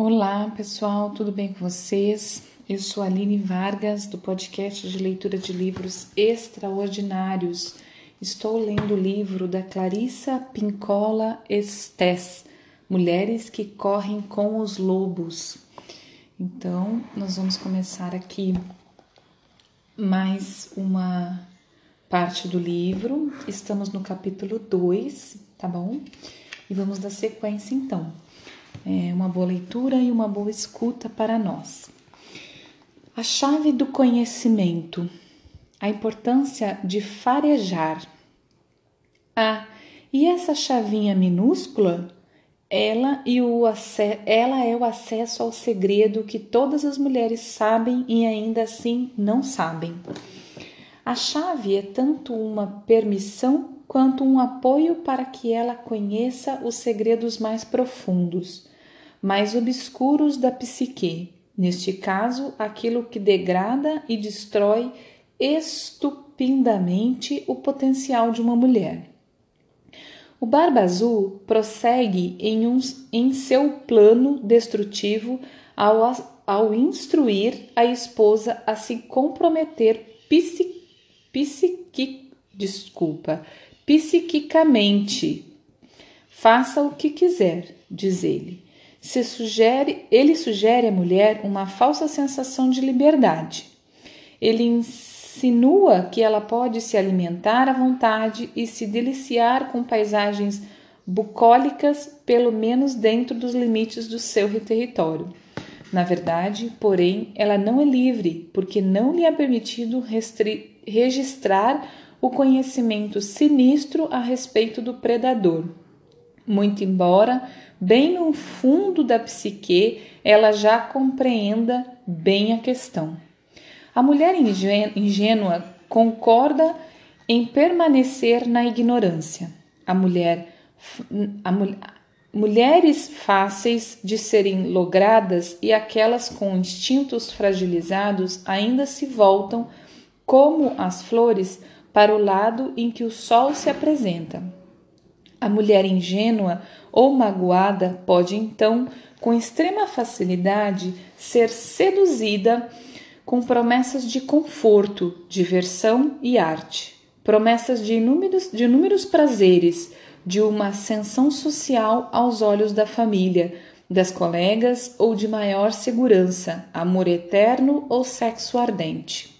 Olá, pessoal, tudo bem com vocês? Eu sou Aline Vargas, do podcast de leitura de livros extraordinários. Estou lendo o livro da Clarissa Pincola Estes, Mulheres que Correm com os Lobos. Então, nós vamos começar aqui mais uma parte do livro. Estamos no capítulo 2, tá bom? E vamos dar sequência então é, uma boa leitura e uma boa escuta para nós. A chave do conhecimento, a importância de farejar. Ah, e essa chavinha minúscula, ela, e o ela é o acesso ao segredo que todas as mulheres sabem e ainda assim não sabem. A chave é tanto uma permissão quanto um apoio para que ela conheça os segredos mais profundos, mais obscuros da psique, neste caso, aquilo que degrada e destrói estupendamente o potencial de uma mulher. O Barba Azul prossegue em, um, em seu plano destrutivo ao, ao instruir a esposa a se comprometer psiqui, psiqui, desculpa, psiquicamente. Faça o que quiser, diz ele se sugere, ele sugere à mulher uma falsa sensação de liberdade. Ele insinua que ela pode se alimentar à vontade e se deliciar com paisagens bucólicas, pelo menos dentro dos limites do seu território. Na verdade, porém, ela não é livre, porque não lhe é permitido registrar o conhecimento sinistro a respeito do predador. Muito embora bem no fundo da psique, ela já compreenda bem a questão. A mulher ingênua concorda em permanecer na ignorância. A mulher, a mulheres fáceis de serem logradas e aquelas com instintos fragilizados ainda se voltam, como as flores, para o lado em que o sol se apresenta. A mulher ingênua ou magoada pode então, com extrema facilidade, ser seduzida com promessas de conforto, diversão e arte, promessas de inúmeros, de inúmeros prazeres, de uma ascensão social aos olhos da família, das colegas ou de maior segurança, amor eterno ou sexo ardente.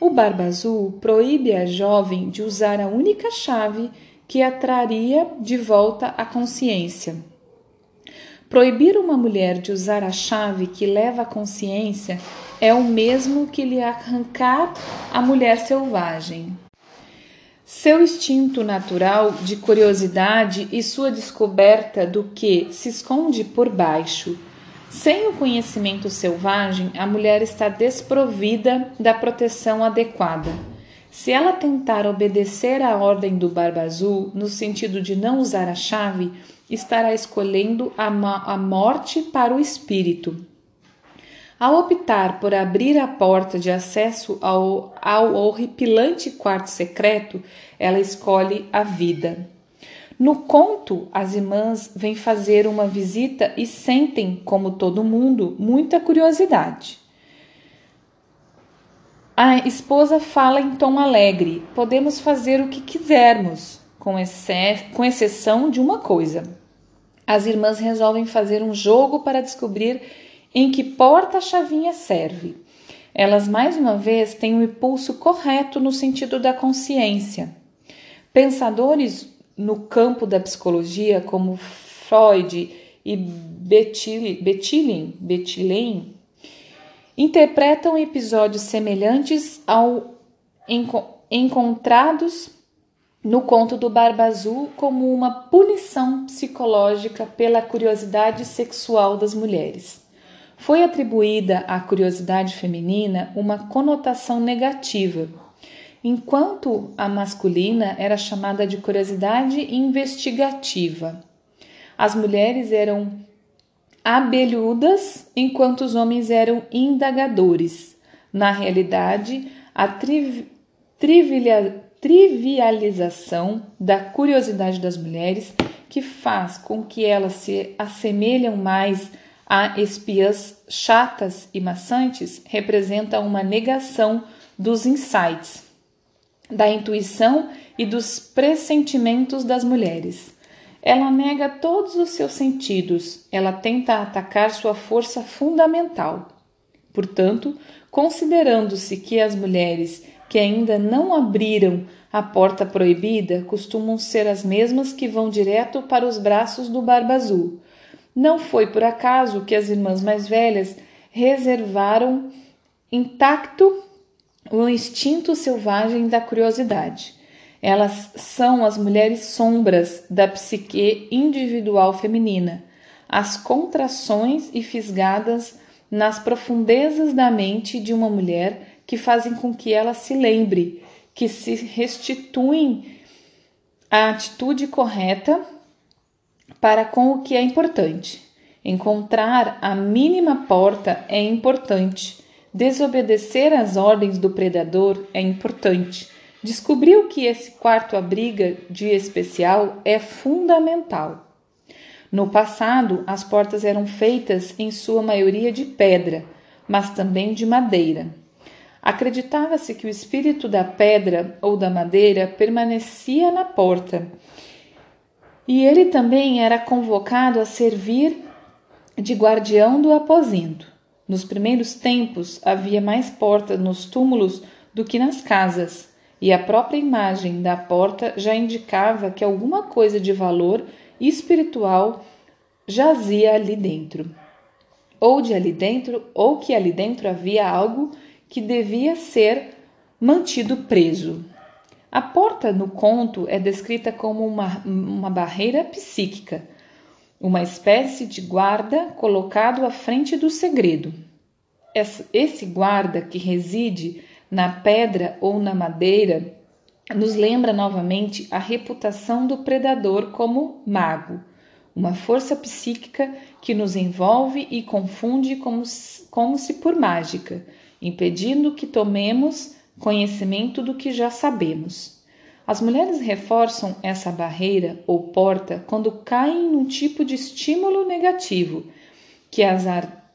O Barba Azul proíbe a jovem de usar a única chave que a traria de volta à consciência. Proibir uma mulher de usar a chave que leva à consciência é o mesmo que lhe arrancar a mulher selvagem. Seu instinto natural de curiosidade e sua descoberta do que se esconde por baixo. Sem o conhecimento selvagem, a mulher está desprovida da proteção adequada. Se ela tentar obedecer à ordem do Barba Azul, no sentido de não usar a chave, estará escolhendo a, a morte para o espírito. Ao optar por abrir a porta de acesso ao, ao horripilante quarto secreto, ela escolhe a vida. No conto, as irmãs vêm fazer uma visita e sentem, como todo mundo, muita curiosidade. A esposa fala em tom alegre: podemos fazer o que quisermos, com, com exceção de uma coisa. As irmãs resolvem fazer um jogo para descobrir em que porta a chavinha serve. Elas mais uma vez têm o um impulso correto no sentido da consciência. Pensadores no campo da psicologia, como Freud e Bettilin interpretam episódios semelhantes ao enco encontrados no conto do Barba Azul como uma punição psicológica pela curiosidade sexual das mulheres. Foi atribuída à curiosidade feminina uma conotação negativa, enquanto a masculina era chamada de curiosidade investigativa. As mulheres eram abelhudas, enquanto os homens eram indagadores. Na realidade, a tri trivialização da curiosidade das mulheres, que faz com que elas se assemelham mais a espias chatas e maçantes representa uma negação dos insights, da intuição e dos pressentimentos das mulheres. Ela nega todos os seus sentidos, ela tenta atacar sua força fundamental. Portanto, considerando-se que as mulheres que ainda não abriram a porta proibida costumam ser as mesmas que vão direto para os braços do Barba Azul. Não foi por acaso que as irmãs mais velhas reservaram intacto o instinto selvagem da curiosidade. Elas são as mulheres sombras da psique individual feminina, as contrações e fisgadas nas profundezas da mente de uma mulher que fazem com que ela se lembre, que se restituem à atitude correta para com o que é importante. Encontrar a mínima porta é importante. Desobedecer às ordens do predador é importante. Descobrir o que esse quarto abriga de especial é fundamental. No passado, as portas eram feitas em sua maioria de pedra, mas também de madeira. Acreditava-se que o espírito da pedra ou da madeira permanecia na porta e ele também era convocado a servir de guardião do aposento. Nos primeiros tempos havia mais portas nos túmulos do que nas casas e a própria imagem da porta já indicava que alguma coisa de valor espiritual jazia ali dentro. Ou de ali dentro, ou que ali dentro havia algo que devia ser mantido preso. A porta no conto é descrita como uma, uma barreira psíquica, uma espécie de guarda colocado à frente do segredo. Esse guarda que reside na pedra ou na madeira, nos lembra novamente a reputação do predador como mago, uma força psíquica que nos envolve e confunde como, como se por mágica, impedindo que tomemos conhecimento do que já sabemos. As mulheres reforçam essa barreira ou porta quando caem num tipo de estímulo negativo que as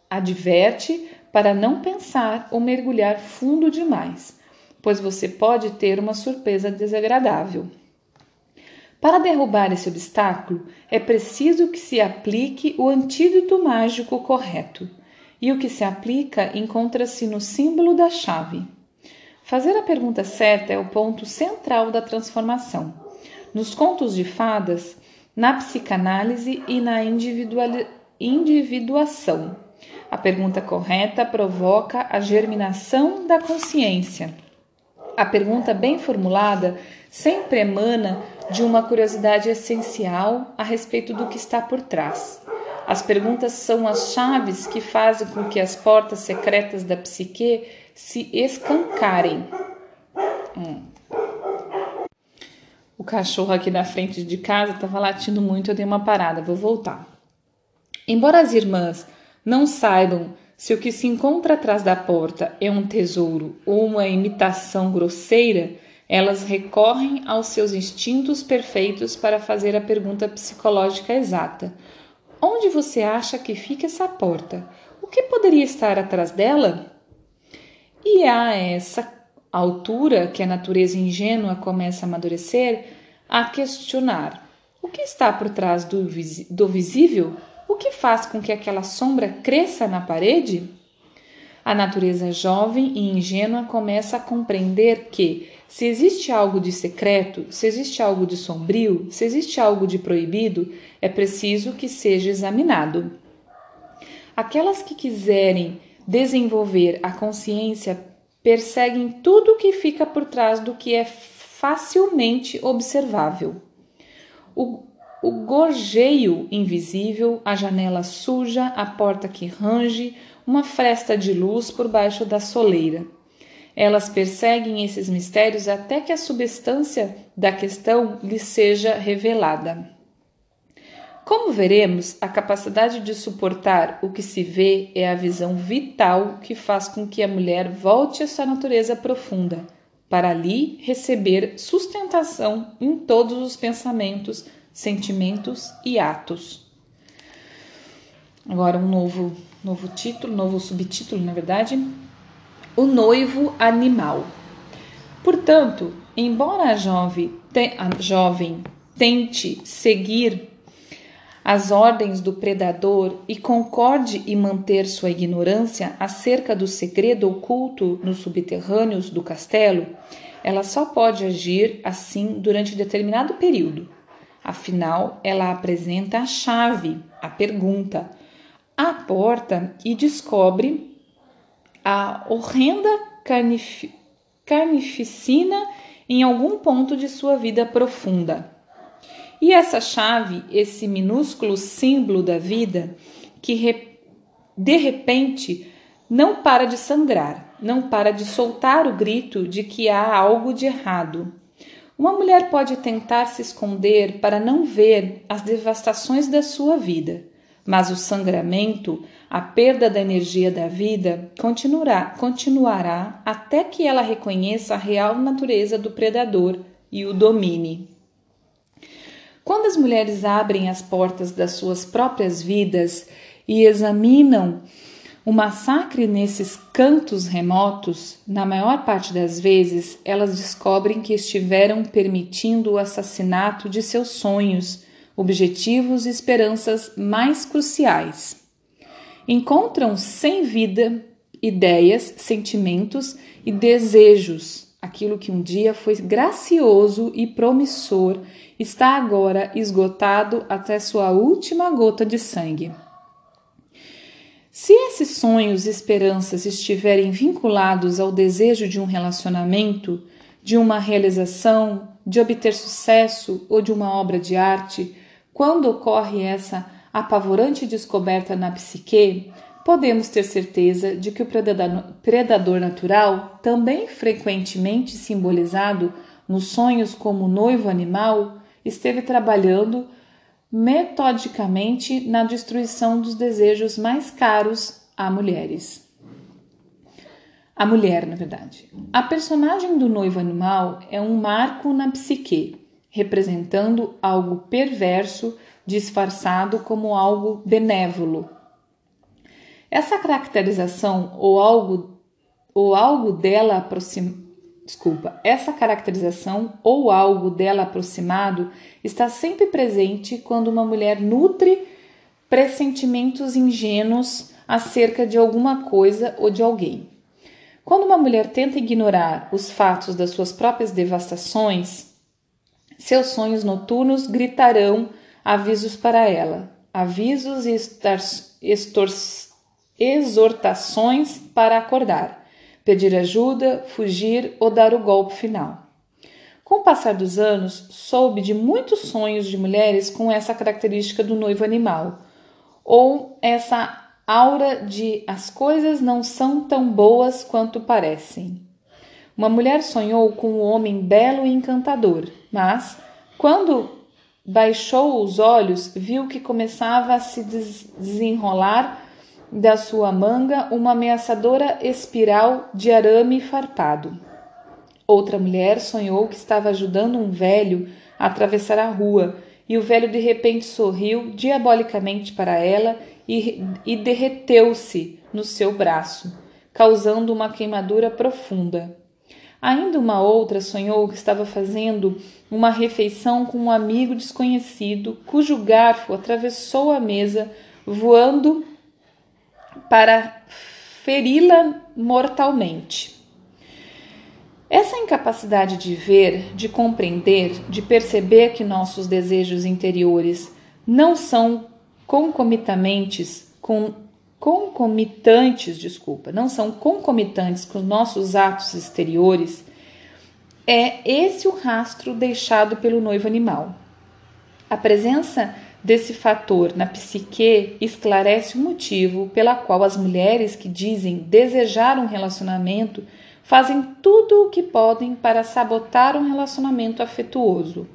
adverte para não pensar ou mergulhar fundo demais, pois você pode ter uma surpresa desagradável. Para derrubar esse obstáculo, é preciso que se aplique o antídoto mágico correto, e o que se aplica encontra-se no símbolo da chave. Fazer a pergunta certa é o ponto central da transformação. Nos contos de fadas, na psicanálise e na individuação. A pergunta correta provoca a germinação da consciência. A pergunta bem formulada sempre emana de uma curiosidade essencial a respeito do que está por trás. As perguntas são as chaves que fazem com que as portas secretas da psique se escancarem. Hum. O cachorro aqui na frente de casa estava latindo muito, eu dei uma parada, vou voltar. Embora as irmãs não saibam se o que se encontra atrás da porta é um tesouro ou uma imitação grosseira, elas recorrem aos seus instintos perfeitos para fazer a pergunta psicológica exata: Onde você acha que fica essa porta? O que poderia estar atrás dela? E a essa altura que a natureza ingênua começa a amadurecer, a questionar: o que está por trás do, do visível? O que faz com que aquela sombra cresça na parede? A natureza jovem e ingênua começa a compreender que, se existe algo de secreto, se existe algo de sombrio, se existe algo de proibido, é preciso que seja examinado. Aquelas que quiserem desenvolver a consciência perseguem tudo o que fica por trás do que é facilmente observável. O, o gorjeio invisível, a janela suja, a porta que range, uma fresta de luz por baixo da soleira. Elas perseguem esses mistérios até que a substância da questão lhes seja revelada. Como veremos, a capacidade de suportar o que se vê é a visão vital que faz com que a mulher volte à sua natureza profunda, para ali receber sustentação em todos os pensamentos sentimentos e atos. Agora um novo novo título, novo subtítulo, na verdade, o noivo animal. Portanto, embora a jovem, a jovem tente seguir as ordens do predador e concorde em manter sua ignorância acerca do segredo oculto nos subterrâneos do castelo, ela só pode agir assim durante determinado período. Afinal, ela apresenta a chave, a pergunta, a porta e descobre a horrenda carnif carnificina em algum ponto de sua vida profunda. E essa chave, esse minúsculo símbolo da vida, que de repente não para de sangrar, não para de soltar o grito de que há algo de errado. Uma mulher pode tentar se esconder para não ver as devastações da sua vida, mas o sangramento, a perda da energia da vida, continuará, continuará até que ela reconheça a real natureza do predador e o domine. Quando as mulheres abrem as portas das suas próprias vidas e examinam o massacre nesses cantos remotos, na maior parte das vezes, elas descobrem que estiveram permitindo o assassinato de seus sonhos, objetivos e esperanças mais cruciais. Encontram sem vida ideias, sentimentos e desejos. Aquilo que um dia foi gracioso e promissor está agora esgotado até sua última gota de sangue. Se esses sonhos e esperanças estiverem vinculados ao desejo de um relacionamento, de uma realização, de obter sucesso ou de uma obra de arte, quando ocorre essa apavorante descoberta na psique, podemos ter certeza de que o predador natural, também frequentemente simbolizado nos sonhos como noivo animal, esteve trabalhando metodicamente na destruição dos desejos mais caros a mulheres. A mulher, na verdade. A personagem do noivo animal é um marco na psique, representando algo perverso disfarçado como algo benévolo. Essa caracterização ou algo ou algo dela aproximado desculpa, essa caracterização ou algo dela aproximado está sempre presente quando uma mulher nutre pressentimentos ingênuos acerca de alguma coisa ou de alguém. Quando uma mulher tenta ignorar os fatos das suas próprias devastações, seus sonhos noturnos gritarão avisos para ela, avisos e exortações para acordar pedir ajuda, fugir ou dar o golpe final. Com o passar dos anos, soube de muitos sonhos de mulheres com essa característica do noivo animal, ou essa aura de as coisas não são tão boas quanto parecem. Uma mulher sonhou com um homem belo e encantador, mas, quando baixou os olhos, viu que começava a se desenrolar da sua manga uma ameaçadora espiral de arame farpado. Outra mulher sonhou que estava ajudando um velho a atravessar a rua e o velho de repente sorriu diabolicamente para ela e, e derreteu-se no seu braço, causando uma queimadura profunda. Ainda uma outra sonhou que estava fazendo uma refeição com um amigo desconhecido, cujo garfo atravessou a mesa, voando para feri-la mortalmente. Essa incapacidade de ver, de compreender, de perceber que nossos desejos interiores não são concomitantes com concomitantes, desculpa, não são concomitantes com nossos atos exteriores, é esse o rastro deixado pelo noivo animal. A presença desse fator na psique esclarece o motivo pela qual as mulheres que dizem desejar um relacionamento fazem tudo o que podem para sabotar um relacionamento afetuoso.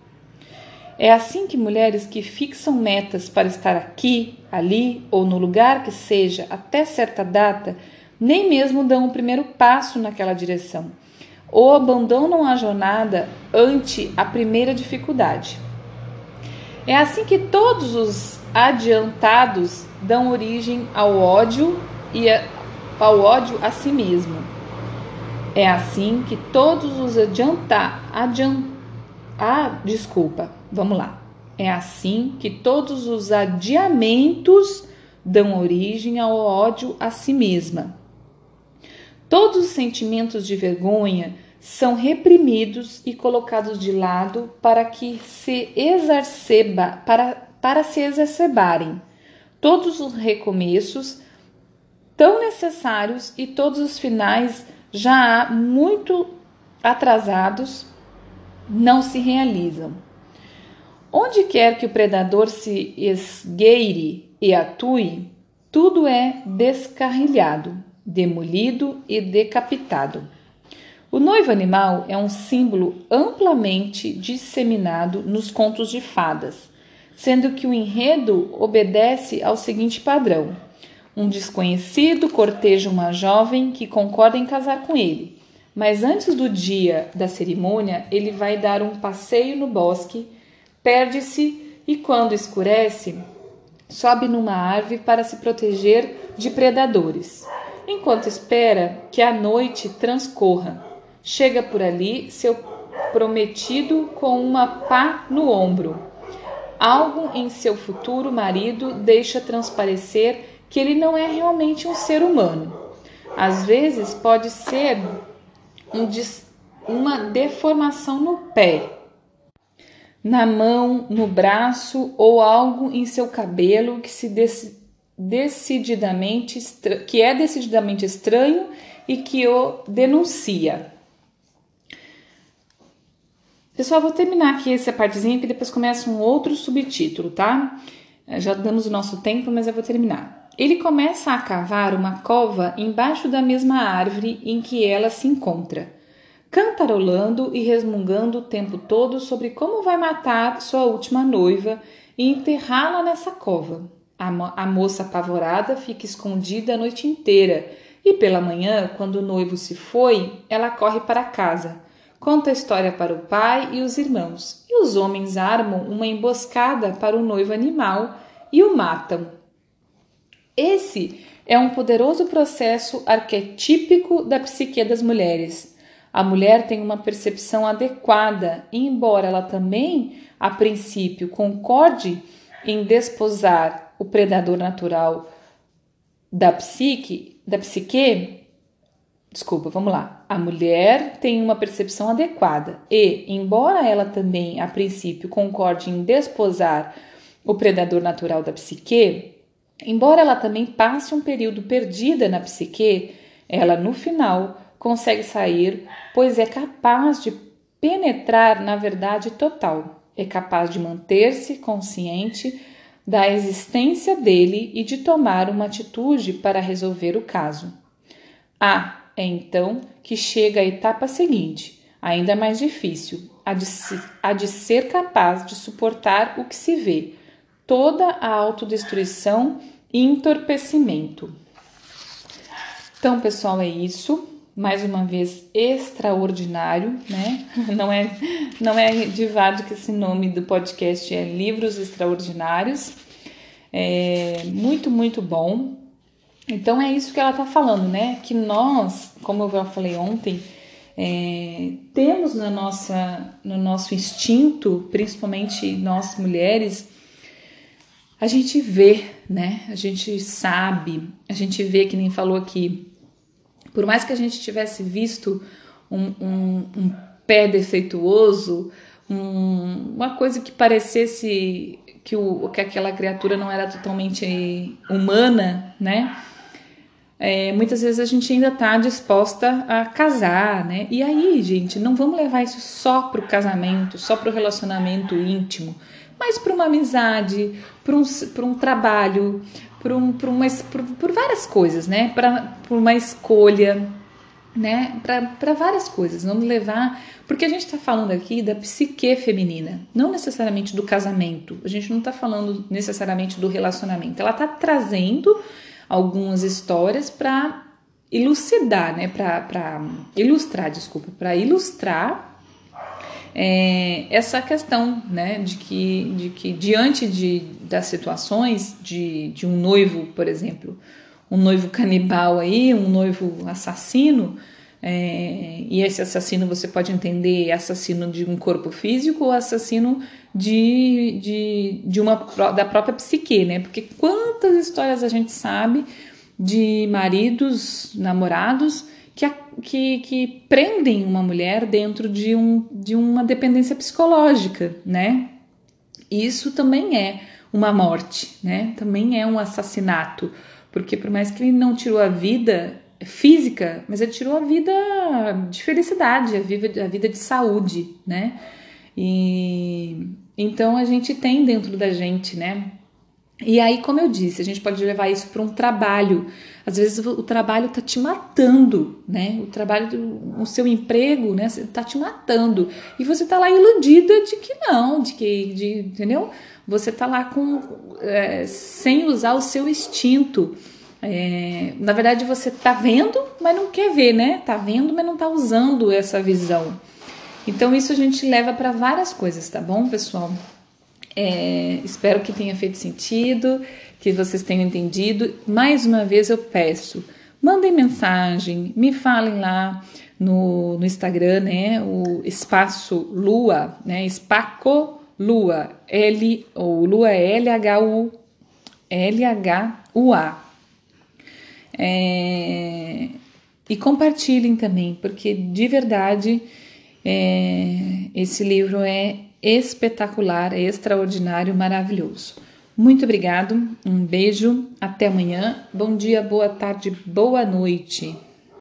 É assim que mulheres que fixam metas para estar aqui, ali ou no lugar que seja até certa data nem mesmo dão o primeiro passo naquela direção ou abandonam a jornada ante a primeira dificuldade. É assim que todos os adiantados dão origem ao ódio e ao ódio a si mesmo. É assim que todos os adiantar, adiant, ah, desculpa, vamos lá. É assim que todos os adiamentos dão origem ao ódio a si mesma. Todos os sentimentos de vergonha são reprimidos e colocados de lado para que se exacerba, para, para se exacerbarem. Todos os recomeços tão necessários e todos os finais já muito atrasados não se realizam. Onde quer que o predador se esgueire e atue, tudo é descarrilhado, demolido e decapitado. O noivo animal é um símbolo amplamente disseminado nos contos de fadas, sendo que o enredo obedece ao seguinte padrão: um desconhecido corteja uma jovem que concorda em casar com ele, mas antes do dia da cerimônia ele vai dar um passeio no bosque, perde-se e, quando escurece, sobe numa árvore para se proteger de predadores. Enquanto espera que a noite transcorra, chega por ali seu prometido com uma pá no ombro. Algo em seu futuro marido deixa transparecer que ele não é realmente um ser humano. Às vezes pode ser um, uma deformação no pé, na mão, no braço ou algo em seu cabelo que se decididamente que é decididamente estranho e que o denuncia. Pessoal, vou terminar aqui essa partezinha que depois começa um outro subtítulo, tá? É, já damos o nosso tempo, mas eu vou terminar. Ele começa a cavar uma cova embaixo da mesma árvore em que ela se encontra, cantarolando e resmungando o tempo todo sobre como vai matar sua última noiva e enterrá-la nessa cova. A, mo a moça apavorada fica escondida a noite inteira e pela manhã, quando o noivo se foi, ela corre para casa conta a história para o pai e os irmãos, e os homens armam uma emboscada para o noivo animal e o matam. Esse é um poderoso processo arquetípico da psique das mulheres. A mulher tem uma percepção adequada, e embora ela também, a princípio, concorde em desposar o predador natural da psique, da psique, Desculpa, vamos lá. A mulher tem uma percepção adequada e, embora ela também, a princípio, concorde em desposar o predador natural da psique, embora ela também passe um período perdida na psique, ela no final consegue sair, pois é capaz de penetrar na verdade total, é capaz de manter-se consciente da existência dele e de tomar uma atitude para resolver o caso. Ah, é então que chega a etapa seguinte, ainda mais difícil, a de, se, a de ser capaz de suportar o que se vê, toda a autodestruição e entorpecimento. Então, pessoal, é isso. Mais uma vez, extraordinário, né? Não é, não é de vado que esse nome do podcast é Livros Extraordinários. É muito, muito bom. Então é isso que ela está falando, né? Que nós, como eu já falei ontem, é, temos na nossa, no nosso instinto, principalmente nós mulheres, a gente vê, né? A gente sabe, a gente vê que nem falou aqui. Por mais que a gente tivesse visto um, um, um pé defeituoso, um, uma coisa que parecesse que, o, que aquela criatura não era totalmente humana, né? É, muitas vezes a gente ainda está disposta a casar, né? E aí, gente, não vamos levar isso só para o casamento, só para o relacionamento íntimo, mas para uma amizade, para um, um trabalho, para um, por, por várias coisas, né? Para uma escolha, né? Para várias coisas. Vamos levar. Porque a gente está falando aqui da psique feminina, não necessariamente do casamento. A gente não está falando necessariamente do relacionamento. Ela está trazendo algumas histórias para elucidar, né, para ilustrar, desculpa, para ilustrar é, essa questão, né, de que, de que diante de, das situações de, de um noivo, por exemplo, um noivo canibal aí, um noivo assassino, é, e esse assassino você pode entender assassino de um corpo físico ou assassino de, de, de uma da própria psique, né? Porque quantas histórias a gente sabe de maridos, namorados que, que, que prendem uma mulher dentro de, um, de uma dependência psicológica, né? Isso também é uma morte, né? Também é um assassinato, porque por mais que ele não tirou a vida física, mas ele tirou a vida de felicidade, a vida, a vida de saúde, né? E então a gente tem dentro da gente, né? E aí, como eu disse, a gente pode levar isso para um trabalho. Às vezes o trabalho está te matando, né? O trabalho, o seu emprego, né? Está te matando e você está lá iludida de que não, de que, de, entendeu? Você está lá com é, sem usar o seu instinto. É, na verdade, você está vendo, mas não quer ver, né? Tá vendo, mas não está usando essa visão. Então, isso a gente leva para várias coisas, tá bom, pessoal? É, espero que tenha feito sentido, que vocês tenham entendido. Mais uma vez eu peço, mandem mensagem, me falem lá no, no Instagram, né? O espaço Lua, né? Espaco Lua, L ou Lua é L H U L H U A. É, e compartilhem também, porque de verdade é, esse livro é espetacular, é extraordinário, maravilhoso. Muito obrigado, um beijo, até amanhã. Bom dia, boa tarde, boa noite.